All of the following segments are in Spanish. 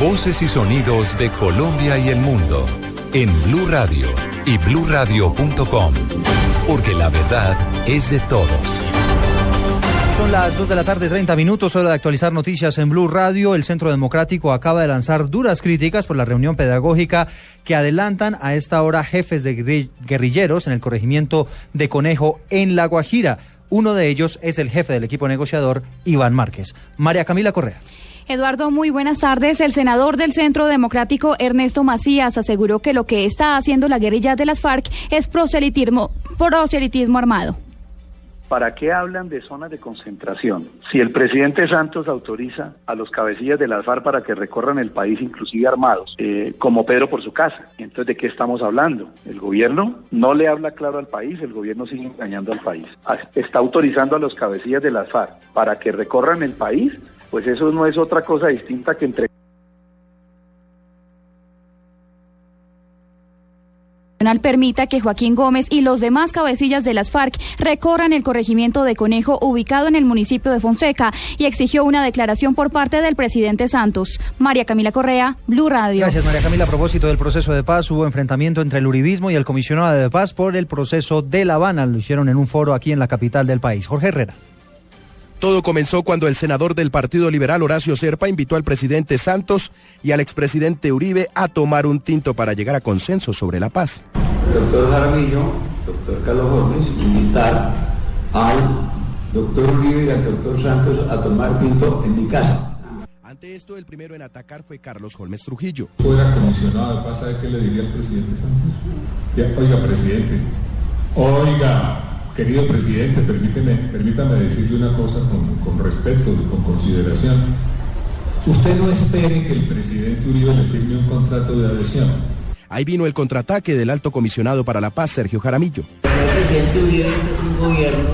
Voces y sonidos de Colombia y el mundo en Blue Radio y BlueRadio.com, porque la verdad es de todos. Son las 2 de la tarde, 30 minutos, hora de actualizar noticias en Blue Radio. El Centro Democrático acaba de lanzar duras críticas por la reunión pedagógica que adelantan a esta hora jefes de guerrilleros en el corregimiento de Conejo en La Guajira. Uno de ellos es el jefe del equipo negociador, Iván Márquez. María Camila Correa. Eduardo, muy buenas tardes. El senador del Centro Democrático, Ernesto Macías, aseguró que lo que está haciendo la guerrilla de las FARC es proselitismo, proselitismo armado. ¿Para qué hablan de zonas de concentración? Si el presidente Santos autoriza a los cabecillas de las FARC para que recorran el país, inclusive armados, eh, como Pedro por su casa, entonces ¿de qué estamos hablando? El gobierno no le habla claro al país, el gobierno sigue engañando al país. Está autorizando a los cabecillas de las FARC para que recorran el país, pues eso no es otra cosa distinta que entre permita que Joaquín Gómez y los demás cabecillas de las FARC recorran el corregimiento de Conejo ubicado en el municipio de Fonseca y exigió una declaración por parte del presidente Santos. María Camila Correa, Blue Radio. Gracias María Camila. A propósito del proceso de paz, hubo enfrentamiento entre el uribismo y el comisionado de paz por el proceso de La Habana. Lo hicieron en un foro aquí en la capital del país. Jorge Herrera. Todo comenzó cuando el senador del Partido Liberal, Horacio Serpa, invitó al presidente Santos y al expresidente Uribe a tomar un tinto para llegar a consenso sobre la paz. Doctor Jaramillo, doctor Carlos Gómez, invitar al doctor Uribe y al doctor Santos a tomar tinto en mi casa. Ante esto, el primero en atacar fue Carlos Holmes Trujillo. Fuera comisionado de paz, ¿sabe qué le diría al presidente Santos? oiga, presidente, oiga, Querido presidente, permíteme, permítame decirle una cosa con, con respeto y con consideración. Usted no espere que el presidente Uribe le firme un contrato de adhesión. Ahí vino el contraataque del alto comisionado para la paz, Sergio Jaramillo. El presidente Uribe este es un gobierno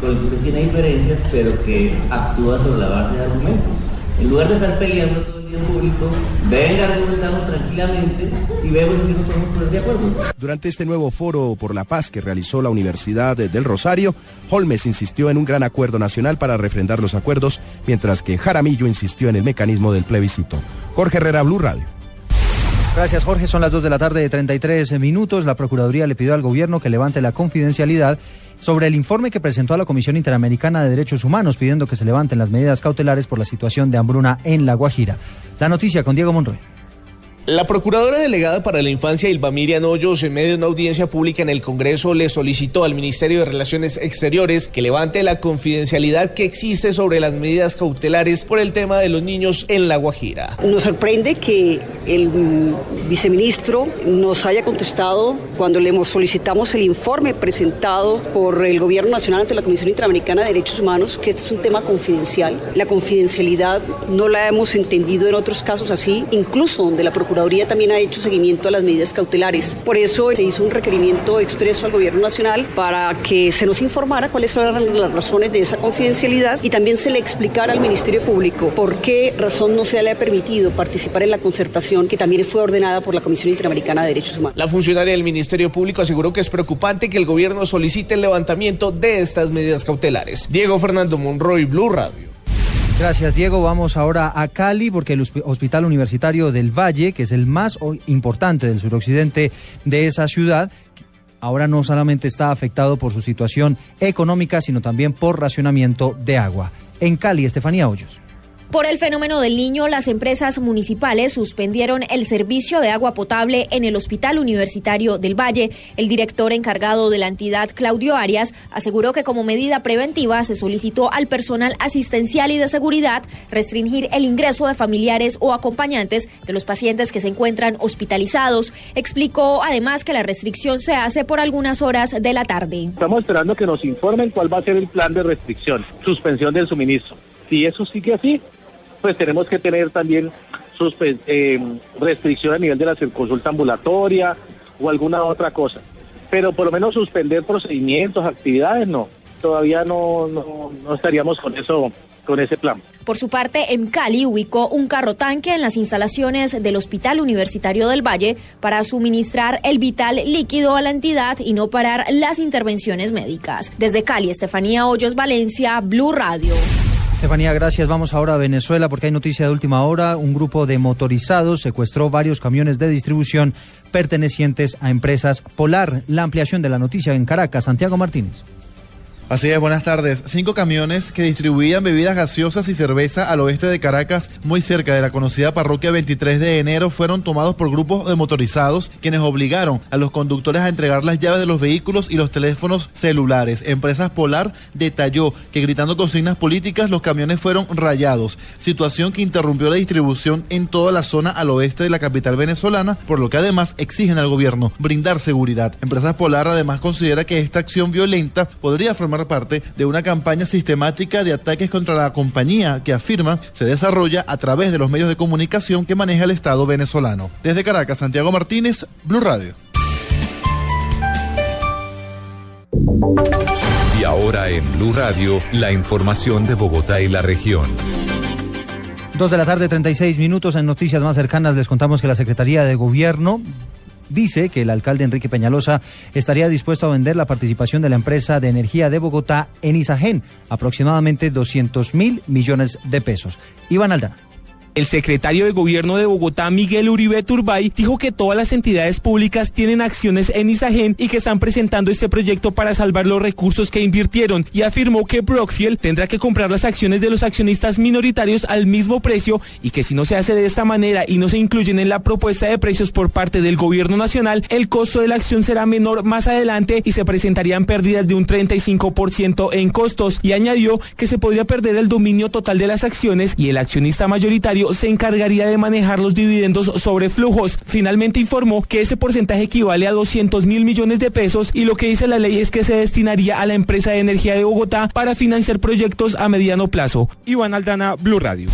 con el que usted tiene diferencias, pero que actúa sobre la base de argumentos. En lugar de estar peleando todo público, venga, argumentamos tranquilamente y vemos en qué nos podemos poner de acuerdo. Durante este nuevo foro por la paz que realizó la Universidad del Rosario, Holmes insistió en un gran acuerdo nacional para refrendar los acuerdos, mientras que Jaramillo insistió en el mecanismo del plebiscito. Jorge Herrera, Blue Radio. Gracias, Jorge. Son las 2 de la tarde de 33 minutos. La Procuraduría le pidió al gobierno que levante la confidencialidad sobre el informe que presentó a la Comisión Interamericana de Derechos Humanos pidiendo que se levanten las medidas cautelares por la situación de hambruna en La Guajira. La noticia con Diego Monroy. La procuradora delegada para la infancia, Ilva Miriam Hoyos, en medio de una audiencia pública en el Congreso, le solicitó al Ministerio de Relaciones Exteriores que levante la confidencialidad que existe sobre las medidas cautelares por el tema de los niños en La Guajira. Nos sorprende que el viceministro nos haya contestado cuando le solicitamos el informe presentado por el Gobierno Nacional ante la Comisión Interamericana de Derechos Humanos, que este es un tema confidencial. La confidencialidad no la hemos entendido en otros casos así, incluso donde la Procuraduría Procuraduría también ha hecho seguimiento a las medidas cautelares. Por eso se hizo un requerimiento expreso al Gobierno Nacional para que se nos informara cuáles eran las razones de esa confidencialidad y también se le explicara al Ministerio Público por qué razón no se le ha permitido participar en la concertación que también fue ordenada por la Comisión Interamericana de Derechos Humanos. La funcionaria del Ministerio Público aseguró que es preocupante que el gobierno solicite el levantamiento de estas medidas cautelares. Diego Fernando Monroy, Blue Radio. Gracias, Diego. Vamos ahora a Cali porque el Hospital Universitario del Valle, que es el más importante del suroccidente de esa ciudad, ahora no solamente está afectado por su situación económica, sino también por racionamiento de agua. En Cali, Estefanía Hoyos. Por el fenómeno del niño, las empresas municipales suspendieron el servicio de agua potable en el Hospital Universitario del Valle. El director encargado de la entidad, Claudio Arias, aseguró que como medida preventiva se solicitó al personal asistencial y de seguridad restringir el ingreso de familiares o acompañantes de los pacientes que se encuentran hospitalizados. Explicó además que la restricción se hace por algunas horas de la tarde. Estamos esperando que nos informen cuál va a ser el plan de restricción, suspensión del suministro. Si eso sigue así, pues tenemos que tener también suspe- eh, restricción a nivel de la consulta ambulatoria o alguna otra cosa. Pero por lo menos suspender procedimientos, actividades, no. Todavía no, no, no estaríamos con eso, con ese plan. Por su parte, en Cali ubicó un carro tanque en las instalaciones del Hospital Universitario del Valle para suministrar el vital líquido a la entidad y no parar las intervenciones médicas. Desde Cali, Estefanía Hoyos Valencia, Blue Radio. Estefanía, gracias. Vamos ahora a Venezuela porque hay noticia de última hora. Un grupo de motorizados secuestró varios camiones de distribución pertenecientes a empresas Polar. La ampliación de la noticia en Caracas, Santiago Martínez. Así es, buenas tardes. Cinco camiones que distribuían bebidas gaseosas y cerveza al oeste de Caracas, muy cerca de la conocida parroquia 23 de enero, fueron tomados por grupos de motorizados quienes obligaron a los conductores a entregar las llaves de los vehículos y los teléfonos celulares. Empresas Polar detalló que gritando consignas políticas los camiones fueron rayados, situación que interrumpió la distribución en toda la zona al oeste de la capital venezolana, por lo que además exigen al gobierno brindar seguridad. Empresas Polar además considera que esta acción violenta podría formar parte de una campaña sistemática de ataques contra la compañía que afirma se desarrolla a través de los medios de comunicación que maneja el Estado venezolano. Desde Caracas, Santiago Martínez, Blue Radio. Y ahora en Blue Radio, la información de Bogotá y la región. Dos de la tarde, 36 minutos. En noticias más cercanas les contamos que la Secretaría de Gobierno dice que el alcalde Enrique Peñalosa estaría dispuesto a vender la participación de la empresa de energía de Bogotá en Isagen, aproximadamente 200 mil millones de pesos. Iván Aldana. El secretario de Gobierno de Bogotá, Miguel Uribe Turbay, dijo que todas las entidades públicas tienen acciones en Isagen y que están presentando este proyecto para salvar los recursos que invirtieron y afirmó que Brockfield tendrá que comprar las acciones de los accionistas minoritarios al mismo precio y que si no se hace de esta manera y no se incluyen en la propuesta de precios por parte del Gobierno Nacional, el costo de la acción será menor más adelante y se presentarían pérdidas de un 35% en costos y añadió que se podría perder el dominio total de las acciones y el accionista mayoritario se encargaría de manejar los dividendos sobre flujos. Finalmente informó que ese porcentaje equivale a 200 mil millones de pesos y lo que dice la ley es que se destinaría a la empresa de energía de Bogotá para financiar proyectos a mediano plazo. Iván Aldana, Blue Radio.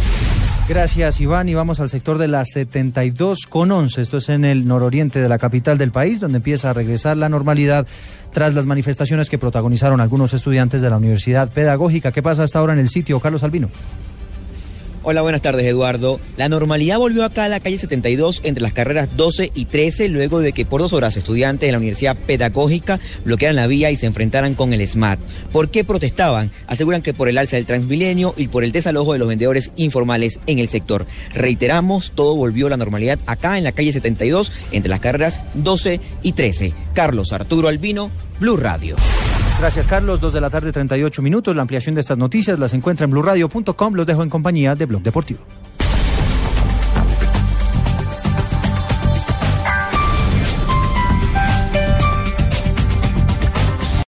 Gracias, Iván. Y vamos al sector de la 72 con 11. Esto es en el nororiente de la capital del país, donde empieza a regresar la normalidad tras las manifestaciones que protagonizaron algunos estudiantes de la Universidad Pedagógica. ¿Qué pasa hasta ahora en el sitio, Carlos Albino? Hola, buenas tardes Eduardo. La normalidad volvió acá a la calle 72 entre las carreras 12 y 13 luego de que por dos horas estudiantes de la Universidad Pedagógica bloquearan la vía y se enfrentaran con el SMAT. ¿Por qué protestaban? Aseguran que por el alza del Transmilenio y por el desalojo de los vendedores informales en el sector. Reiteramos, todo volvió a la normalidad acá en la calle 72 entre las carreras 12 y 13. Carlos Arturo Albino, Blue Radio. Gracias, Carlos. Dos de la tarde, 38 minutos. La ampliación de estas noticias las encuentra en blurradio.com. Los dejo en compañía de Blog Deportivo.